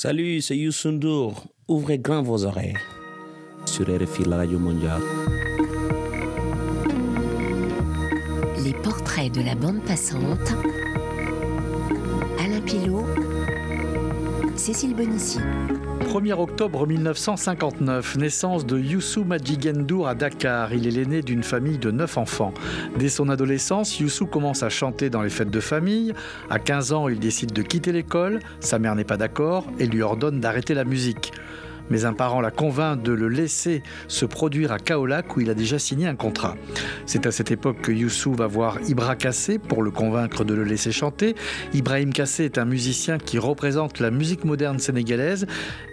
Salut, c'est Youssou N'Dour. Ouvrez grand vos oreilles. Sur RFI, radio mondiale. Les portraits de la bande passante. Alain Pilot. Cécile Bonissi. 1er octobre 1959, naissance de Youssou Madjigendour à Dakar. Il est l'aîné d'une famille de 9 enfants. Dès son adolescence, Youssou commence à chanter dans les fêtes de famille. À 15 ans, il décide de quitter l'école. Sa mère n'est pas d'accord et lui ordonne d'arrêter la musique mais un parent la convainc de le laisser se produire à Kaolac où il a déjà signé un contrat. C'est à cette époque que Youssou va voir Ibra Kassé pour le convaincre de le laisser chanter. Ibrahim Kassé est un musicien qui représente la musique moderne sénégalaise,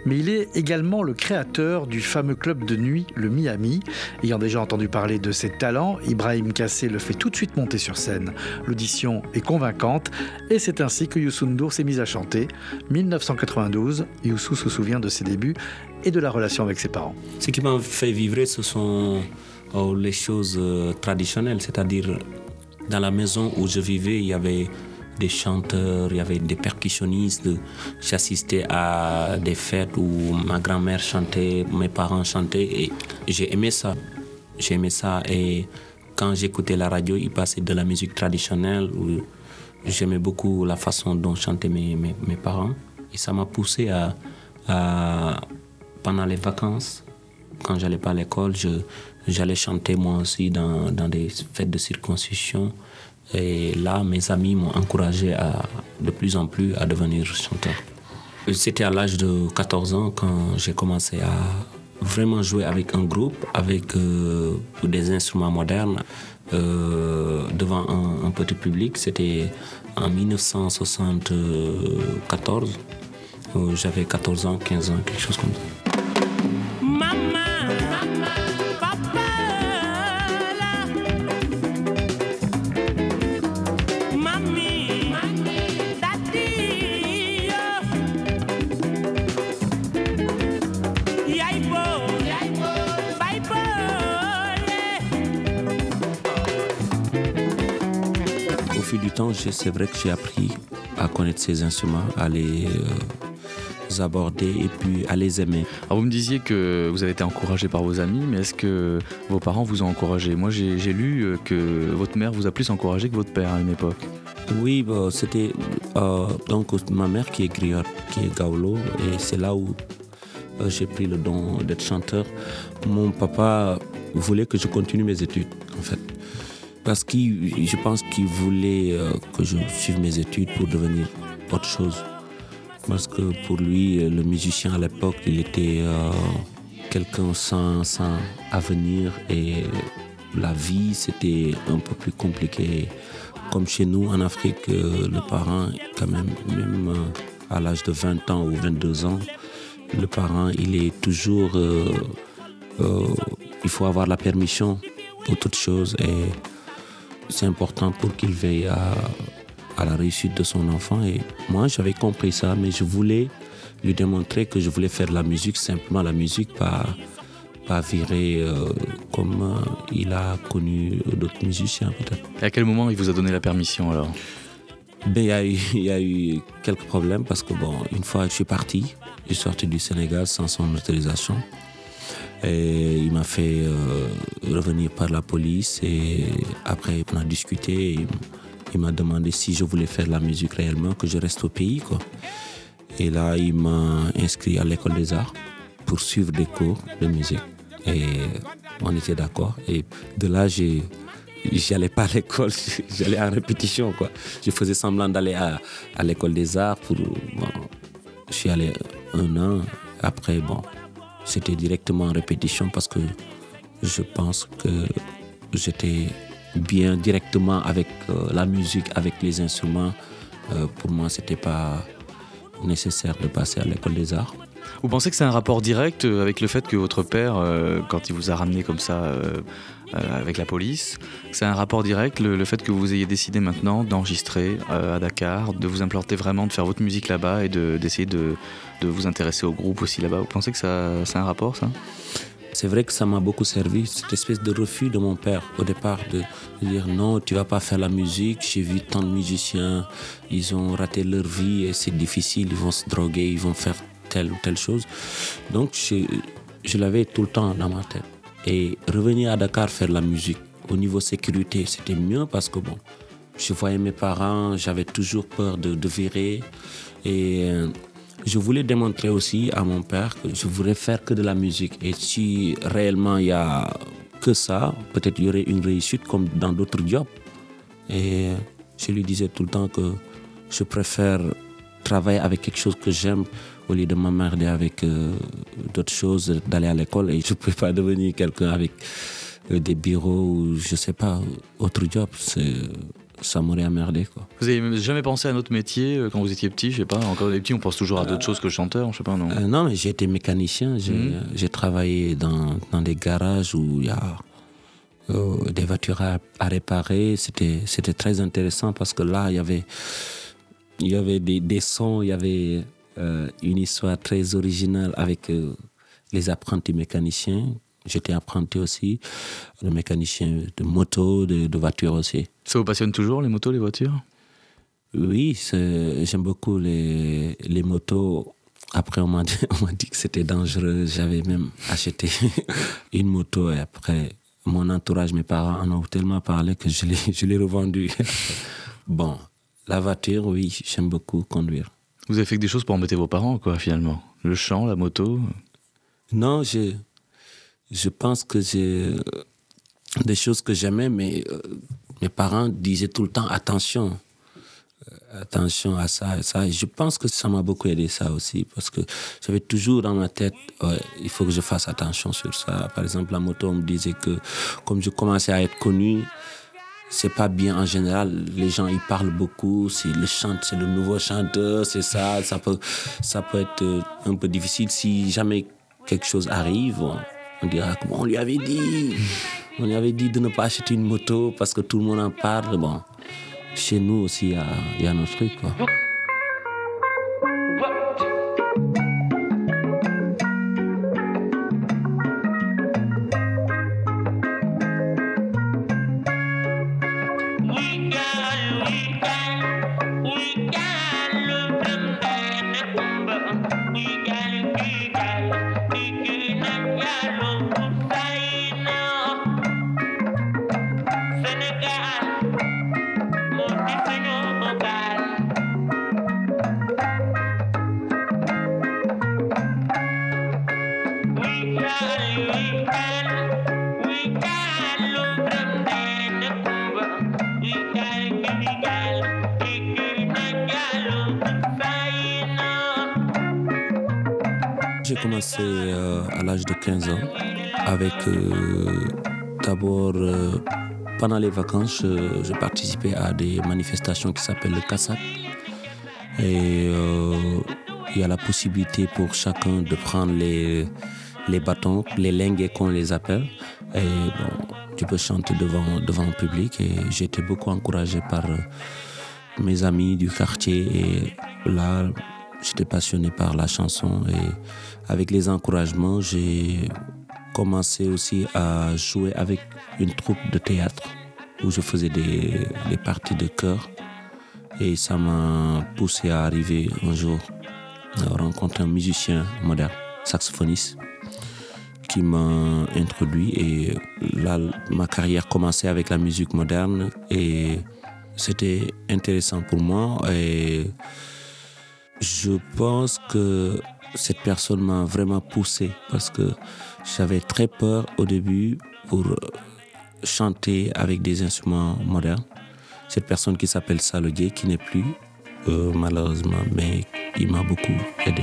mais il est également le créateur du fameux club de nuit, le Miami. Ayant déjà entendu parler de ses talents, Ibrahim Kassé le fait tout de suite monter sur scène. L'audition est convaincante et c'est ainsi que Youssou N'Dour s'est mis à chanter. 1992, Youssou se souvient de ses débuts et de la relation avec ses parents. Ce qui m'a fait vivre, ce sont oh, les choses euh, traditionnelles, c'est-à-dire dans la maison où je vivais, il y avait des chanteurs, il y avait des percussionnistes. J'assistais à des fêtes où ma grand-mère chantait, mes parents chantaient et j'ai aimé ça. J'ai aimé ça et quand j'écoutais la radio, il passait de la musique traditionnelle. J'aimais beaucoup la façon dont chantaient mes, parents et ça m'a poussé à pendant les vacances, quand j'allais pas à l'école, j'allais chanter moi aussi dans, dans, des fêtes de circoncision. Et là, mes amis m'ont encouragé à, de plus en plus à devenir chanteur. C'était à l'âge de 14 ans quand j'ai commencé à vraiment jouer avec un groupe, avec euh, des instruments modernes, euh, devant un, un, petit public. C'était en 1974. J'avais 14 ans, 15 ans, quelque chose comme ça. C'est vrai que j'ai appris à connaître ces instruments, à les euh, aborder et puis à les aimer. Alors vous me disiez que vous avez été encouragé par vos amis, mais est-ce que vos parents vous ont encouragé? Moi j'ai lu euh, que votre mère vous a plus encouragé que votre père à une époque. Oui, bah, c'était euh, donc ma mère qui est griotte, qui est gaolo, et c'est là où j'ai pris le don d'être chanteur. Mon papa voulait que je continue mes études, parce que je pense qu'il voulait euh, que je suive mes études pour devenir autre chose. Parce que pour lui, le musicien à l'époque, il était euh, quelqu'un sans, sans, avenir et la vie, c'était un peu plus compliqué. Comme chez nous en Afrique, euh, le parent, quand même, même à l'âge de 20 ans ou 22 ans, le parent, il est toujours... il faut avoir la permission pour toute chose et c'est important pour qu'il veille à, à, la réussite de son enfant. Et moi, j'avais compris ça, mais je voulais lui démontrer que je voulais faire la musique, simplement la musique, pas, pas virer euh, comme euh, il a connu d'autres musiciens peut-être. Et à quel moment il vous a donné la permission alors? Ben, il, y a eu, il y a eu quelques problèmes parce que, bon, une fois je suis parti, je suis sorti du Sénégal sans son autorisation. Il m'a fait euh, revenir par la police et après on a discuté. Il, m'a demandé si je voulais faire la musique réellement, que je reste au pays. Quoi. Et là, il m'a inscrit à l'école des arts pour suivre des cours de musique. Et on était d'accord. Et de là, j'ai j'allais pas à l'école, j'allais en répétition quoi. Je faisais semblant d'aller à, l'école des arts pour je suis allé un an après bon, c'était directement en répétition parce que je pense que j'étais bien directement avec euh, la musique, avec les instruments. Euh, pour moi, c'était pas nécessaire de passer à l'école des arts. Vous pensez que c'est un rapport direct euh, avec le fait que votre père, euh, quand il vous a ramené comme ça euh, avec la police, c'est un rapport direct le, fait que vous ayez décidé maintenant d'enregistrer à Dakar, de vous implanter vraiment, de faire votre musique là-bas et d'essayer de, de, vous intéresser au groupe aussi là-bas? Vous pensez que c'est un rapport ça? C'est vrai que ça m'a beaucoup servi, cette espèce de refus de mon père au départ de dire non, tu vas pas faire la musique. J'ai vu tant de musiciens, ils ont raté leur vie et c'est difficile, ils vont se droguer, ils vont faire telle ou telle chose. Donc, je, l'avais tout le temps dans ma tête. Et revenir à Dakar faire la musique, au niveau sécurité, c'était mieux parce que bon, je voyais mes parents, j'avais toujours peur de, virer. Et euh, je voulais démontrer aussi à mon père que je voulais faire que de la musique. Et si réellement il y a que ça, peut-être il y aurait une réussite comme dans d'autres jobs. Et je lui disais tout le temps que je préfère travailler avec quelque chose que j'aime au lieu de m'emmerder avec euh, d'autres choses, d'aller à l'école. Et je ne peux pas devenir quelqu'un avec euh, des bureaux ou je sais pas, autre job. Ça m'aurait emmerdé. Quoi. Vous avez jamais pensé à un autre métier euh, quand vous étiez petit? Je sais pas, encore des petits, on pense toujours à d'autres choses que chanteur, je sais pas, non? Non, mais j'ai été mécanicien. J'ai travaillé dans, dans, des garages où il y a des voitures à, à réparer. C'était très intéressant parce que là, il y avait il y avait des, des sons, il y avait euh, une histoire très originale avec euh, les apprentis mécaniciens. J'étais apprenti aussi, le mécanicien de moto, de, de voiture aussi. Ça vous passionne toujours, les motos, les voitures? Oui, j'aime beaucoup les, les motos. Après, on m'a dit, dit, que c'était dangereux. J'avais même acheté une moto et après, mon entourage, mes parents en ont tellement parlé que je l'ai revendue. bon, la voiture, oui, j'aime beaucoup conduire. Vous avez fait que des choses pour embêter vos parents, quoi, finalement? Le chant, la moto? Non, je, je pense que j'ai des choses que j'aimais, mais euh, mes parents disaient tout le temps attention. Euh, attention à ça et ça. Et je pense que ça m'a beaucoup aidé, ça aussi, parce que j'avais toujours dans ma tête, ouais, il faut que je fasse attention sur ça. Par exemple, la moto, on me disait que comme je commençais à être connu, c'est pas bien en général. Les gens ils parlent beaucoup, c'est le c'est le nouveau chanteur, c'est ça. Ça peut, ça peut être euh, un peu difficile si jamais quelque chose arrive. On dira on lui avait dit, on lui avait dit de ne pas acheter une moto parce que tout le monde en parle. Bon, chez nous aussi il y y a nos trucs quoi. Avec euh, d'abord euh, pendant les vacances, je, je, participais à des manifestations qui s'appellent le CASAC. Et il y a la possibilité pour chacun de prendre les, les bâtons, les lingues qu'on les appelle. Et bon, tu peux chanter devant, devant le public. Et j'ai été beaucoup encouragé par mes amis du quartier. Et là, j'étais passionné par la chanson. Et avec les encouragements, j'ai commencé aussi à jouer avec une troupe de théâtre où je faisais des, des parties de chœur. Et ça m'a poussé à arriver un jour à rencontrer un musicien moderne, saxophoniste, qui m'a introduit. Et là, ma carrière commençait avec la musique moderne et c'était intéressant pour moi. Et je pense que cette personne m'a vraiment poussé parce que j'avais très peur au début pour chanter avec des instruments modernes. Cette personne qui s'appelle Salodier, qui n'est plus euh, malheureusement, mais il m'a beaucoup aidé.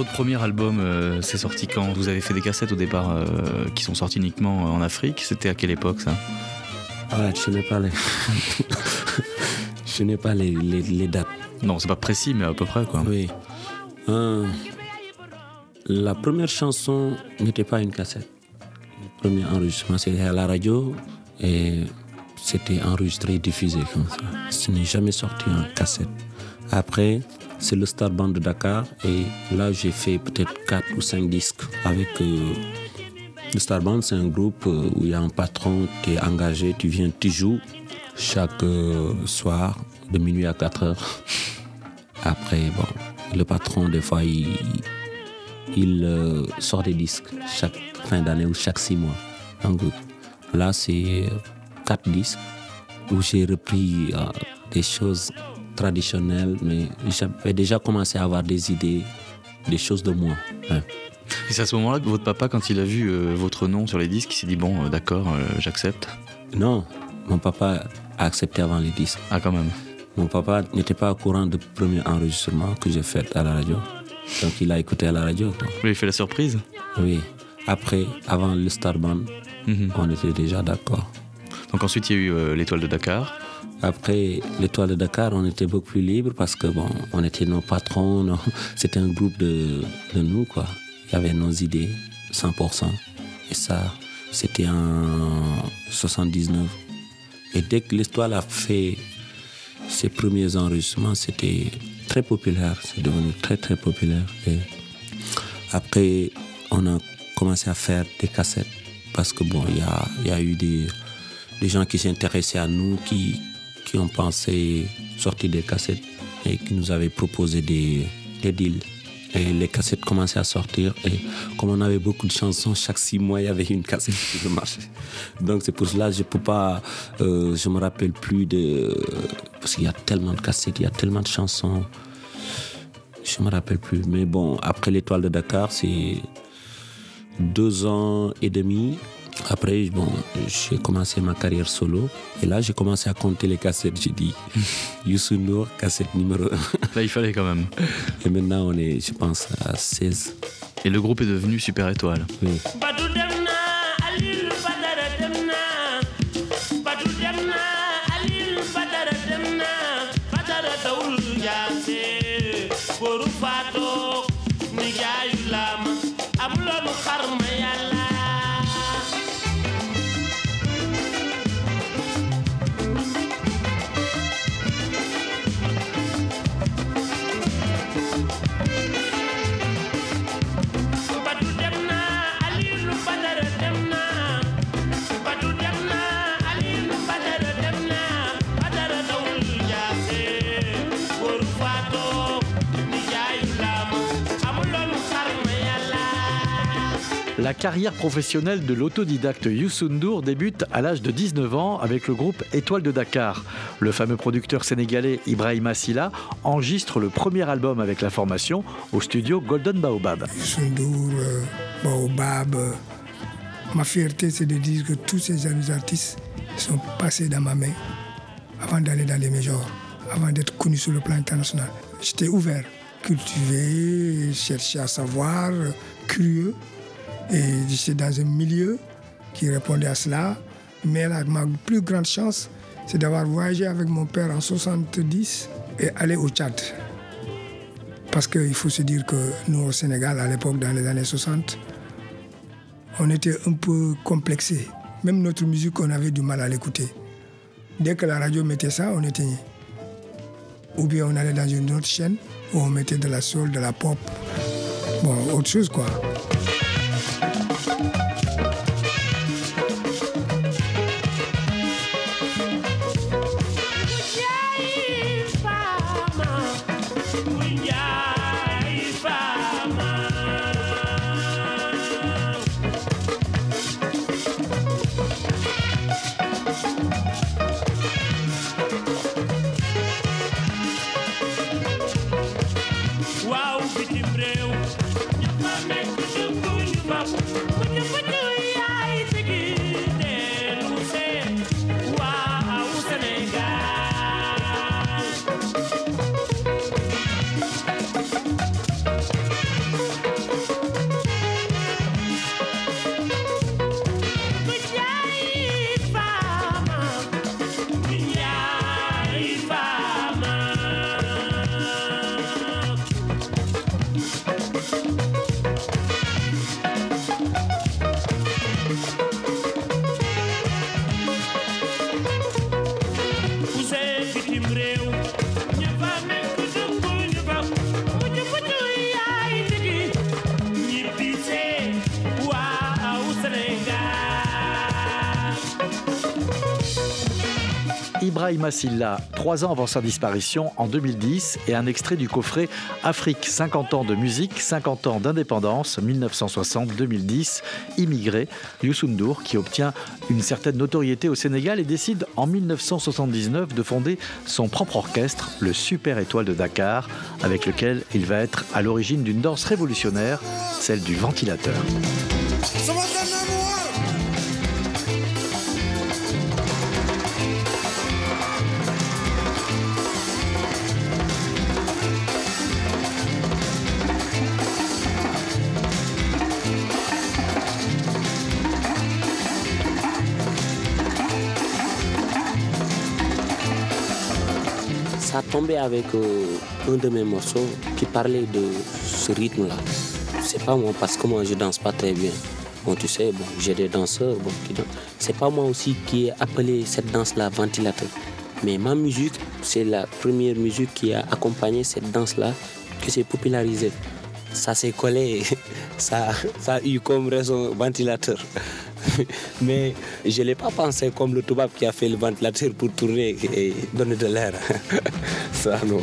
Votre premier album, euh, c'est sorti quand? Vous avez fait des cassettes au départ euh, qui sont sorties uniquement en Afrique. C'était à quelle époque ça? Ah, Je n'ai pas les, je n'ai pas les, les, dates. Non, c'est pas précis, mais à peu près quoi. Oui. la première chanson n'était pas une cassette. Le premier enregistrement, c'était à la radio et c'était enregistré et diffusé comme ça. Ce n'est jamais sorti en cassette. Après, c'est le Star Band de Dakar. Et là, j'ai fait peut-être 4 ou 5 disques avec. Euh, le Star Band, c'est un groupe euh, où il y a un patron, tu es engagé, tu viens, tu joues chaque euh, soir de minuit à 4 heures. Après, bon, le patron, des fois, il, sort des disques chaque fin d'année ou chaque 6 mois. Donc là, c'est 4 disques où j'ai repris des choses traditionnel, mais j'avais déjà commencé à avoir des idées, des choses de moi. Et c'est à ce moment-là que votre papa, quand il a vu euh, votre nom sur les disques, il s'est dit bon, euh, d'accord, euh, j'accepte Non, mon papa a accepté avant les disques. Ah, quand même Mon papa n'était pas au courant du premier enregistrement que j'ai fait à la radio. Donc il a écouté à la radio. il fait la surprise? Oui. Après, avant le Star Band, mhm. on était déjà d'accord. Donc ensuite, il y a eu l'étoile de Dakar. Après l'étoile de Dakar, on était beaucoup plus libre parce que bon, on était nos patrons, c'était un groupe de, nous quoi. Il y avait nos idées, 100%. Et ça, c'était en 79. Et dès que l'étoile a fait ses premiers enregistrements, c'était très populaire. C'est devenu très très populaire. Et après, on a commencé à faire des cassettes parce que bon, il y a, y a eu des, des gens qui s'intéressaient à nous, qui, qui ont pensé sortir des cassettes et qui nous avaient proposé des, deals. Et les cassettes commençaient à sortir. Et comme on avait beaucoup de chansons, chaque six mois, il y avait une cassette qui marchait. Donc c'est pour cela que je peux pas. Euh, je me rappelle plus de. Parce qu'il y a tellement de cassettes, il y a tellement de chansons. Je me rappelle plus. Mais bon, après l'étoile de Dakar, c'est deux ans et demi après, bon, j'ai commencé ma carrière solo. Et là, j'ai commencé à compter les cassettes. J'ai dit, Youssou Nour, cassette numéro 1. Là, il fallait quand même. Et maintenant, on est, je pense, à 16. Et le groupe est devenu Super Étoile. Oui. Carrière professionnelle de l'autodidacte Youssou débute à l'âge de 19 ans avec le groupe Étoile de Dakar. Le fameux producteur sénégalais Ibrahim Silla enregistre le premier album avec la formation au studio Golden Baobab. Youssou euh, Baobab, euh, ma fierté c'est de dire que tous ces jeunes artistes sont passés dans ma main avant d'aller dans les majors, avant d'être connus sur le plan international. J'étais ouvert, cultivé, cherché à savoir, curieux. Et j'étais dans un milieu qui répondait à cela. Mais ma plus grande chance, c'est d'avoir voyagé avec mon père en 70 et aller au Tchad. Parce qu'il faut se dire que nous, au Sénégal, à l'époque, dans les années 60, on était un peu complexés. Même notre musique, on avait du mal à l'écouter. Dès que la radio mettait ça, on éteignait. Ou bien on allait dans une autre chaîne où on mettait de la soul, de la pop. Bon, autre chose quoi. Ibrahima Silla, trois ans avant sa disparition en 2010, et un extrait du coffret Afrique 50 ans de musique, 50 ans d'indépendance, 1960-2010, immigré, Youssou N'Dour, qui obtient une certaine notoriété au Sénégal et décide en 1979 de fonder son propre orchestre, le Super Étoile de Dakar, avec lequel il va être à l'origine d'une danse révolutionnaire, celle du ventilateur. Tombait avec euh, un de mes morceaux qui parlait de ce rythme-là. C'est pas moi, parce que moi je danse pas très bien. Bon, tu sais, bon, j'ai des danseurs bon, qui. C'est pas moi aussi qui ai appelé cette danse-là ventilateur. Mais ma musique, c'est la première musique qui a accompagné cette danse-là, qui s'est popularisée. Ça s'est collé, ça, ça a eu comme raison ventilateur. Mais je ne l'ai pas pensé comme le toubab qui a fait le ventilateur pour tourner et donner de l'air. Ça, non.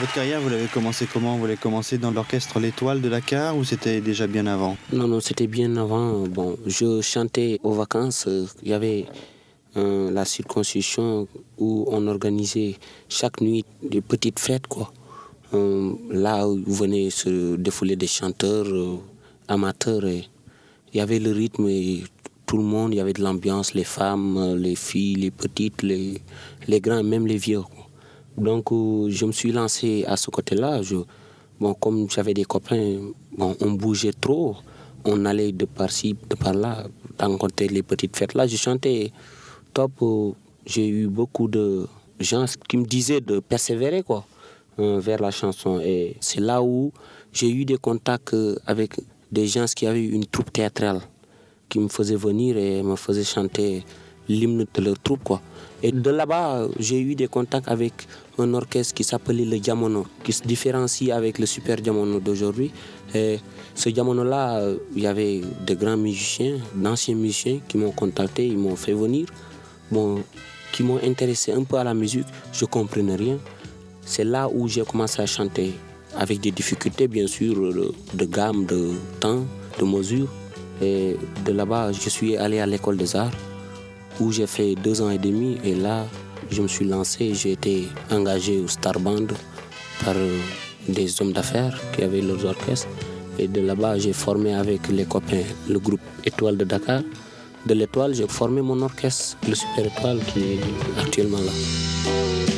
Votre carrière, vous l'avez commencé comment? Vous l'avez commencé dans l'orchestre L'Étoile de Dakar ou c'était déjà bien avant? Non, non, c'était bien avant. Bon, je chantais aux vacances. Il y avait euh, la circoncision où on organisait chaque nuit des petites fêtes, quoi. Euh, là où venaient se défouler des chanteurs euh, amateurs. Il y avait le rythme tout le monde, il y avait de l'ambiance, les femmes, les filles, les petites, les, les grands, même les vieux. Donc je me suis lancé à ce côté-là. Bon, comme j'avais des copains, bon, on bougeait trop. On allait de par-ci, de par-là, rencontrer les petites fêtes. Là, je chantais top. J'ai eu beaucoup de gens qui me disaient de persévérer quoi, vers la chanson. Et c'est là où j'ai eu des contacts avec des gens qui avaient une troupe théâtrale qui me faisaient venir et me faisaient chanter l'hymne de leur troupe. Quoi. Et de là-bas, j'ai eu des contacts avec un orchestre qui s'appelait le Diamono, qui se différencie avec le Super Diamono d'aujourd'hui. Et ce Diamono-là, il y avait de grands musiciens, d'anciens musiciens qui m'ont contacté, ils m'ont fait venir, bon, qui m'ont intéressé un peu à la musique. Je ne comprenais rien. C'est là où j'ai commencé à chanter, avec des difficultés bien sûr, de gamme, de temps, de mesure. Et de là-bas, je suis allé à l'école des arts où j'ai fait deux ans et demi. Et là, je me suis lancé, j'ai été engagé au Star Band par des hommes d'affaires qui avaient leurs orchestres. Et de là-bas, j'ai formé avec les copains le groupe Étoile de Dakar. De l'Étoile, j'ai formé mon orchestre, le Super Étoile, qui est actuellement là.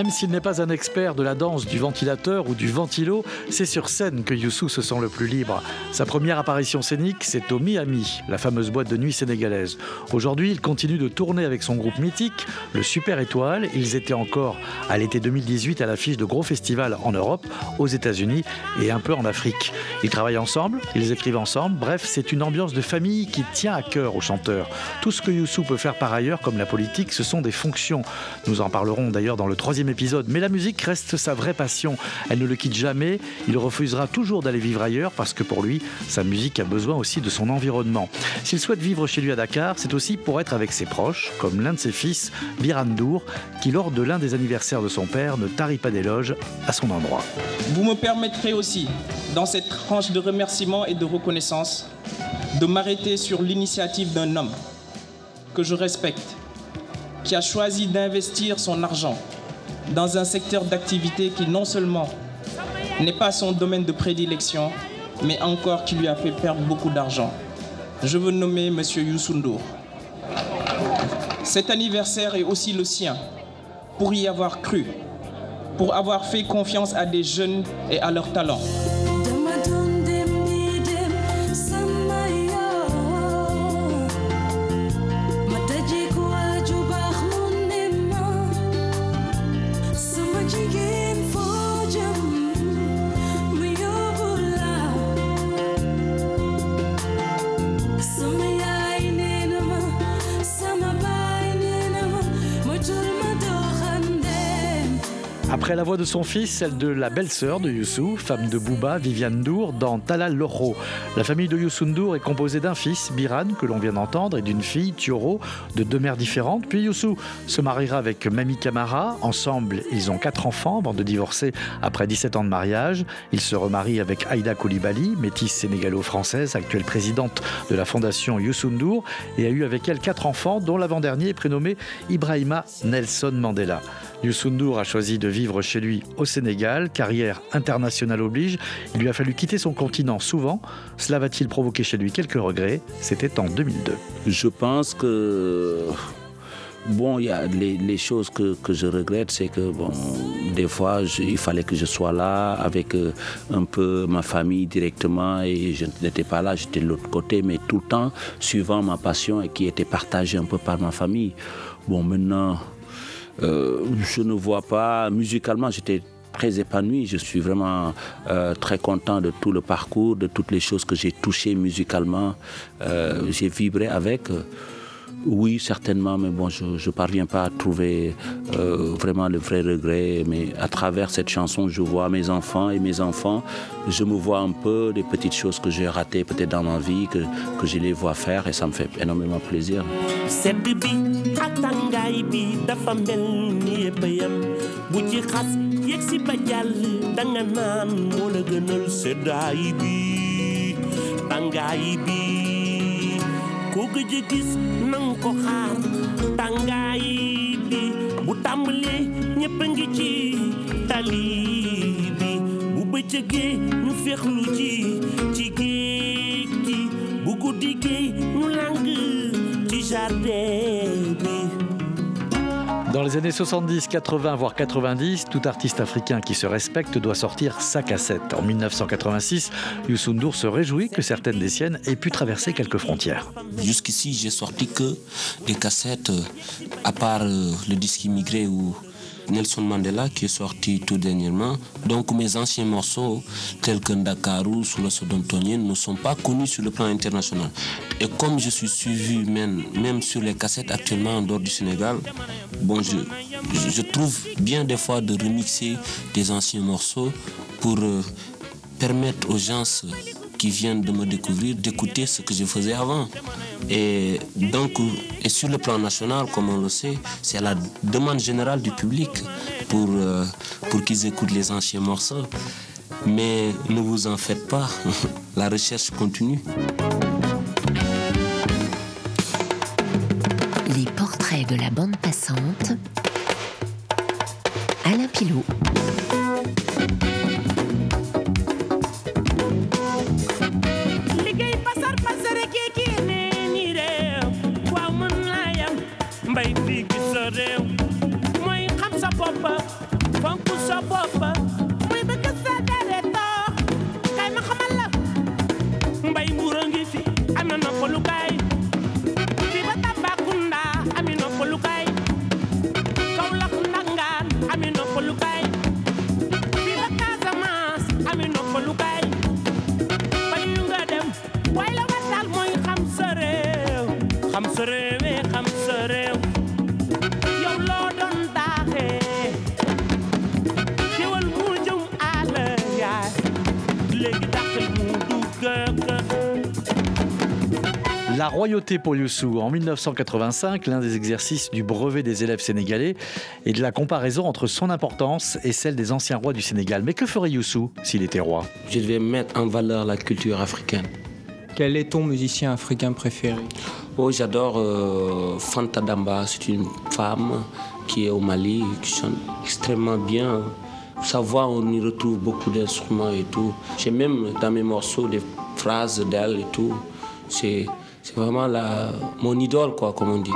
Même s'il n'est pas un expert de la danse du ventilateur ou du ventilo, c'est sur scène que Youssou se sent le plus libre. Sa première apparition scénique, c'est au Miami, la fameuse boîte de nuit sénégalaise. Aujourd'hui, il continue de tourner avec son groupe mythique, le Super Étoile. Ils étaient encore à l'été 2018 à l'affiche de gros festivals en Europe, aux États-Unis et un peu en Afrique. Ils travaillent ensemble, ils écrivent ensemble. Bref, c'est une ambiance de famille qui tient à cœur aux chanteurs. Tout ce que Youssou peut faire par ailleurs, comme la politique, ce sont des fonctions. Nous en parlerons d'ailleurs dans le troisième Mais la musique reste sa vraie passion. Elle ne le quitte jamais. Il refusera toujours d'aller vivre ailleurs parce que pour lui, sa musique a besoin aussi de son environnement. S'il souhaite vivre chez lui à Dakar, c'est aussi pour être avec ses proches, comme l'un de ses fils, Birandour, qui lors de l'un des anniversaires de son père ne tarit pas d'éloges à son endroit. Vous me permettrez aussi, dans cette tranche de remerciements et de reconnaissance, de m'arrêter sur l'initiative d'un homme que je respecte, qui a choisi d'investir son argent dans un secteur d'activité qui non seulement n'est pas son domaine de prédilection, mais encore qui lui a fait perdre beaucoup d'argent. Je veux nommer M. Youssoundour. Cet anniversaire est aussi le sien, pour y avoir cru, pour avoir fait confiance à des jeunes et à leurs talents. La voix de son fils, celle de la belle-sœur de Youssou, femme de Bouba, Viviane Dour, dans Talal Loro. La famille de Youssou Ndour est composée d'un fils, Biran, que l'on vient d'entendre, et d'une fille, Tioro, de deux mères différentes. Puis Youssou se mariera avec Mami Kamara. Ensemble, ils ont quatre enfants avant de divorcer après 17 ans de mariage. Il se remarie avec Aïda Koulibaly, métisse sénégalo-française, actuelle présidente de la fondation Youssou Ndour, et a eu avec elle quatre enfants, dont l'avant-dernier est prénommé Ibrahima Nelson Mandela. Youssou Ndour a choisi de vivre chez lui au Sénégal, carrière internationale oblige. Il lui a fallu quitter son continent souvent. Cela va-t-il provoquer chez lui quelques regrets? C'était en 2002. Je pense que Bon, y a les, choses que, je regrette, c'est que bon, des fois, il fallait que je sois là avec euh, un peu ma famille directement et je n'étais pas là, j'étais de l'autre côté, mais tout le temps suivant ma passion et qui était partagée un peu par ma famille. Bon, maintenant, euh, je ne vois pas, musicalement, j'étais très épanoui. Je suis vraiment euh, très content de tout le parcours, de toutes les choses que j'ai touchées musicalement. Euh, j'ai vibré avec. Oui, certainement, mais bon, je ne parviens pas à trouver euh, vraiment le vrai regret. Mais à travers cette chanson, je vois mes enfants et mes enfants. Je me vois un peu des petites choses que j'ai ratées peut-être dans ma vie, que, que je les vois faire et ça me fait énormément plaisir. Ku gëj a gis nang ko bi bu tàmbalee ñëpp ci tali bi bu bëccëgee ñu féexlu ci ci géej bu ñu lang ci jardin Dans les années 70, 80, voire 90, tout artiste africain qui se respecte doit sortir sa cassette. En 1986, Youssou N'Dour se réjouit que certaines des siennes aient pu traverser quelques frontières. Jusqu'ici, j'ai sorti que des cassettes, à part le disque immigré ou Nelson Mandela qui est sorti tout dernièrement. Donc mes anciens morceaux tels que Ndakaru, sous le Sodontonien ne sont pas connus sur le plan international. Et comme je suis suivi même, sur les cassettes actuellement en dehors du Sénégal, je trouve bien des fois de remixer des anciens morceaux pour euh, permettre aux gens qui viennent de me découvrir d'écouter ce que je faisais avant. Et donc, et sur le plan national, comme on le sait, c'est la demande générale du public pour, euh, pour qu'ils écoutent les anciens morceaux. Mais ne vous en faites pas, la recherche continue. Les portraits de la bande passante. Alain Pilot. Mbay na noppalukaay royauté pour Youssou. En 1985, l'un des exercices du brevet des élèves sénégalais est de la comparaison entre son importance et celle des anciens rois du Sénégal. Mais que ferait Youssou s'il était roi? Je devais mettre en valeur la culture africaine. Quel est ton musicien africain préféré? Oh, j'adore euh, Fanta Damba. C'est une femme qui est au Mali, qui chante extrêmement bien. Sa voix, on y retrouve beaucoup d'instruments et tout. J'ai même dans mes morceaux des phrases d'elle et tout. C'est c'est vraiment la, mon idole, quoi, comme on dit.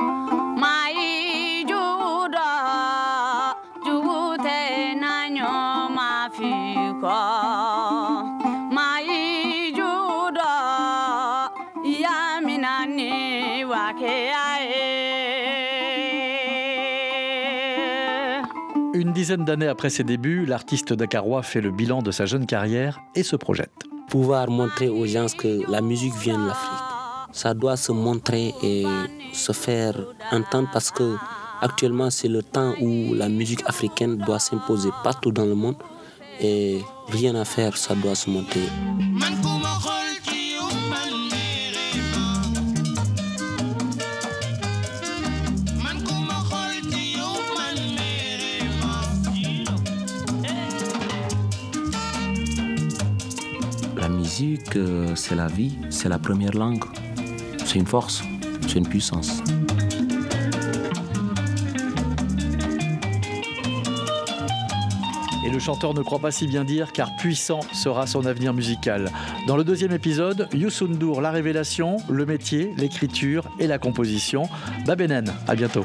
Une dizaine d'années après ses débuts, l'artiste dakarois fait le bilan de sa jeune carrière et se projette. Pouvoir montrer aux gens que la musique vient de l'Afrique. Ça doit se montrer et se faire entendre parce que actuellement c'est le temps où la musique africaine doit s'imposer partout dans le monde et rien à faire, ça doit se monter. La musique, euh, c'est la vie, c'est la première langue. C'est une force, c'est une puissance. Et le chanteur ne croit pas si bien dire car puissant sera son avenir musical. Dans le deuxième épisode, Youssou N'Dour, la révélation, le métier, l'écriture et la composition. Babenen, à bientôt.